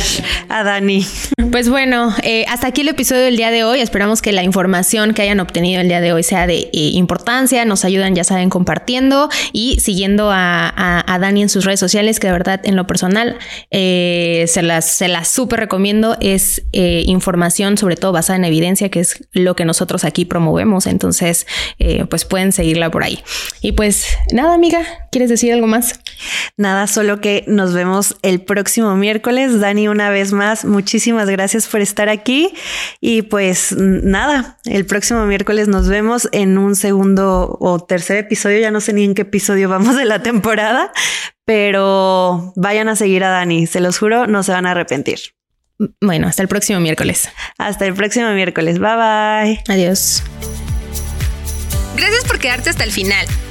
a Dani. Pues bueno, eh, hasta aquí el episodio del día de hoy. Esperamos que la información que hayan obtenido el día de hoy sea de eh, importancia. Nos ayudan, ya saben, compartiendo y siguiendo a, Dani en sus redes sociales, que de verdad, en lo personal, eh, se las, se las súper recomiendo. Es información, sobre todo basada en evidencia, que es lo que nosotros aquí promovemos. Entonces, pues pueden seguirla por ahí. Y pues nada, amiga. ¿Quieres decir algo más? Nada, solo que nos vemos el próximo miércoles. Dani, una vez más, muchísimas gracias por estar aquí. Y pues nada, el próximo miércoles nos vemos en un segundo o tercer episodio. Ya no sé ni en qué episodio vamos de la temporada, pero vayan a seguir a Dani. Se los juro, no se van a arrepentir. Bueno, hasta el próximo miércoles. Hasta el próximo miércoles. Bye bye. Adiós. Gracias por quedarte hasta el final.